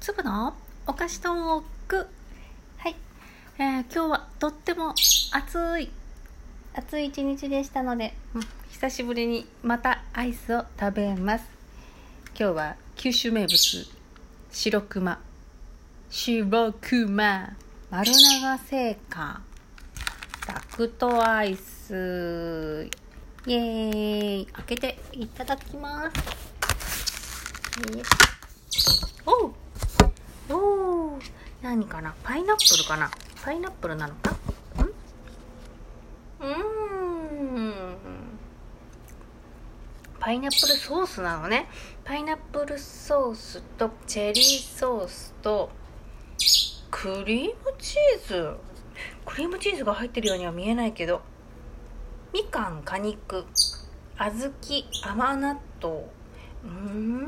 粒のお菓子トークはい、えー今日はとっても暑い。暑い一日でしたので、うん久しぶりにまたアイスを食べます。今日は九州名物白熊。白熊。丸長製菓。ダクトアイス。イエーイ。開けていただきます。おう何かな？パイナップルかな？パイナップルなのか？ん？うん。パイナップルソースなのね。パイナップルソースとチェリーソースとクリームチーズ。クリームチーズが入ってるようには見えないけど。みかん果肉。小豆甘納豆。うーん。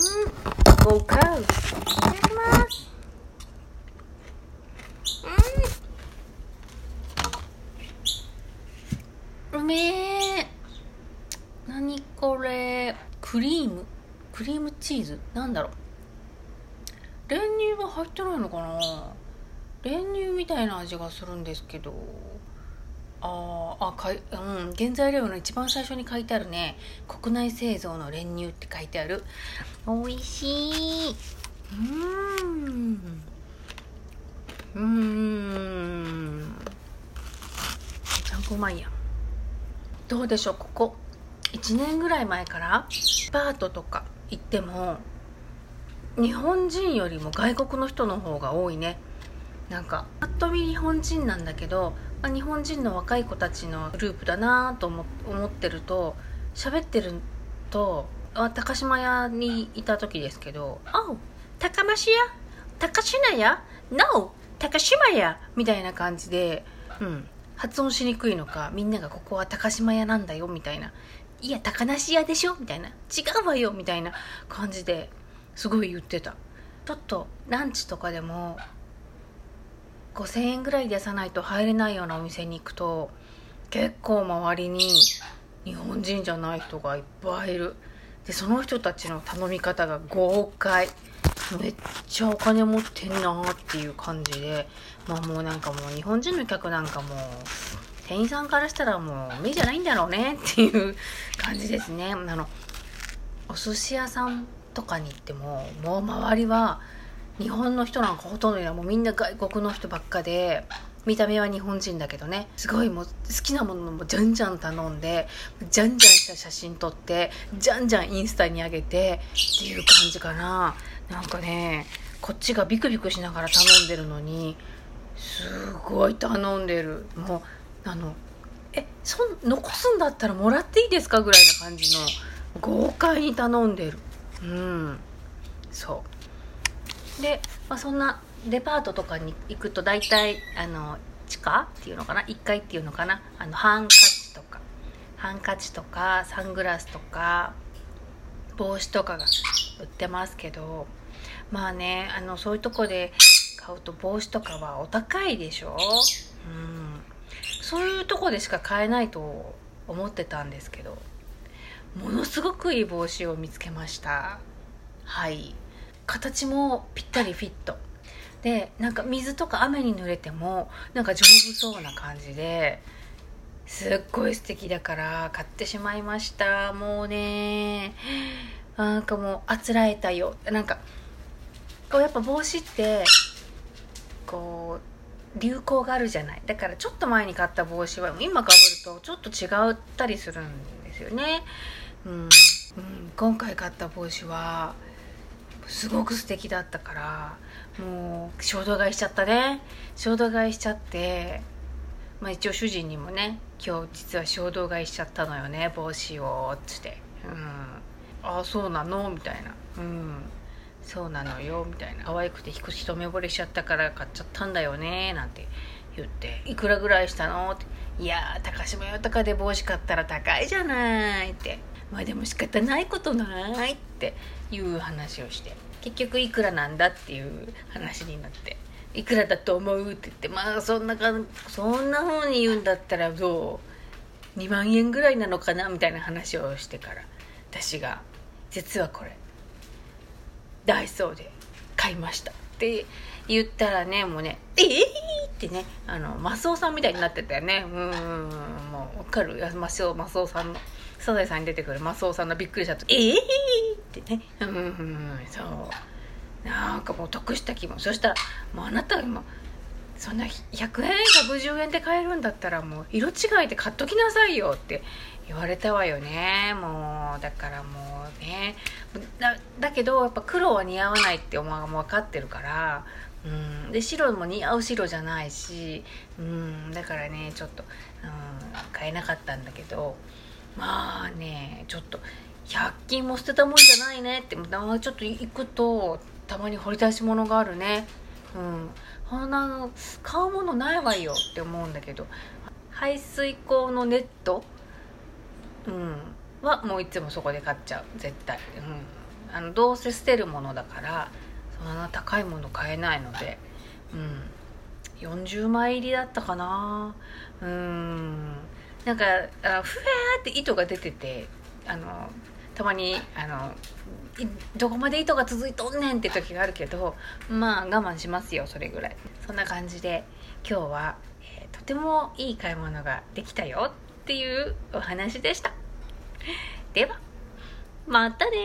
豪華いただきますうんうめえ何これクリームクリームチーズなんだろう。練乳が入ってないのかな。練乳みたいな味がするんですけど。ああかい、うん、原材料の一番最初に書いてあるね。国内製造の練乳って書いてある。美味しい。うん。うん。ちゃんこうまいやどうでしょうここ。1年ぐらい前からデパートとか行っても日本人よりも外国の人の方が多いねなんかぱっと見日本人なんだけど、まあ、日本人の若い子たちのグループだなと思ってると喋ってるとあ高島屋にいた時ですけど「おう高増屋？高品屋 ?No! 高島屋!」みたいな感じで、うん、発音しにくいのかみんながここは高島屋なんだよみたいないや高梨屋でしょ？みたいな違うわよみたいな感じですごい言ってた。ちょっとランチとかでも5000円ぐらい出さないと入れないようなお店に行くと結構周りに日本人じゃない人がいっぱいいる。でその人たちの頼み方が豪快。めっちゃお金持ってんなっていう感じで。まあもうなんかもう日本人の客なんかも店員さんからしたらもう目じゃないんだろうねっていう感じですね。あのお寿司屋さんとかに行ってももう周りは日本の人なんかほとんどいない。もうみんな外国の人ばっかで見た目は日本人だけどね。すごいもう好きなものもじゃんじゃん頼んでじゃんじゃんした写真撮ってじゃんじゃんインスタに上げてっていう感じかな。なんかねこっちがビクビクしながら頼んでるのにすごい頼んでる。もうあのえそん残すんだったらもらっていいですかぐらいな感じの豪快に頼んでる。うん。そう。で、まあ、そんなデパートとかに行くと大体あの地下っていうのかな？1階っていうのかな？あのハンカチとか。ハンカチとかサングラスとか帽子とかが売ってますけど。まあねあのそういうとこで買うと帽子とかはお高いでしょ？うん。そういうとこでしか買えないと思ってたんですけど。ものすごくいい帽子を見つけました。はい。形もぴったりフィット。でなんか水とか雨に濡れてもなんか丈夫そうな感じですっごい素敵だから買ってしまいました。もうねなんかもうあつらえたよ。なんかこうやっぱ帽子ってこう流行があるじゃない。だからちょっと前に買った帽子は今かぶるとちょっと違ったりするんですよね。うん、うん、今回買った帽子はすごく素敵だったからもう衝動買いしちゃったね。衝動買いしちゃってまあ一応主人にもね今日実は衝動買いしちゃったのよね帽子をっつって。うん。ああそうなの？みたいな。うん。そうなのよみたいな。可愛くて一目惚れしちゃったから買っちゃったんだよねなんて言って「いくらぐらいしたの?」って「いやー高島屋とかで帽子買ったら高いじゃない」って「まあでも仕方ないことない」っていう話をして結局いくらなんだっていう話になって「いくらだと思う?」って言ってまあそんなかそんな風に言うんだったらどう2万円ぐらいなのかなみたいな話をしてから私が「実はこれダイソーで買いました」って言ったらねもうね「え？えー!」ってねあのマスオさんみたいになってたよね。うんもう分かる。マスオマスオさんのサザエさんに出てくる。マスオさんのびっくりしたと「ええー!」ってね。うんそう。なんかもう得した気も。そしたらもうあなた今そんな100円110円で買えるんだったらもう色違いで買っときなさいよって言われたわよね。もうだからもうね。だだけどやっぱ黒は似合わないって思う分かってるからうん。で白も似合う白じゃないしうん。だからねちょっと、うん、買えなかったんだけどまあねちょっと100均も捨てたもんじゃないねってちょっと行くとたまに掘り出し物があるね。うん。こんな買うものないわよって思うんだけど排水口のネットうん。はもういつもそこで買っちゃう。絶対、うん、あのどうせ捨てるものだからそんな高いもの買えないので。うん。40枚入りだったかな。うん。なんかあふわーって糸が出ててあのたまにあのどこまで糸が続いとんねんって時があるけどまあ我慢しますよそれぐらい。そんな感じで今日は、えー、とてもいい買い物ができたよっていうお話でした。ではまたね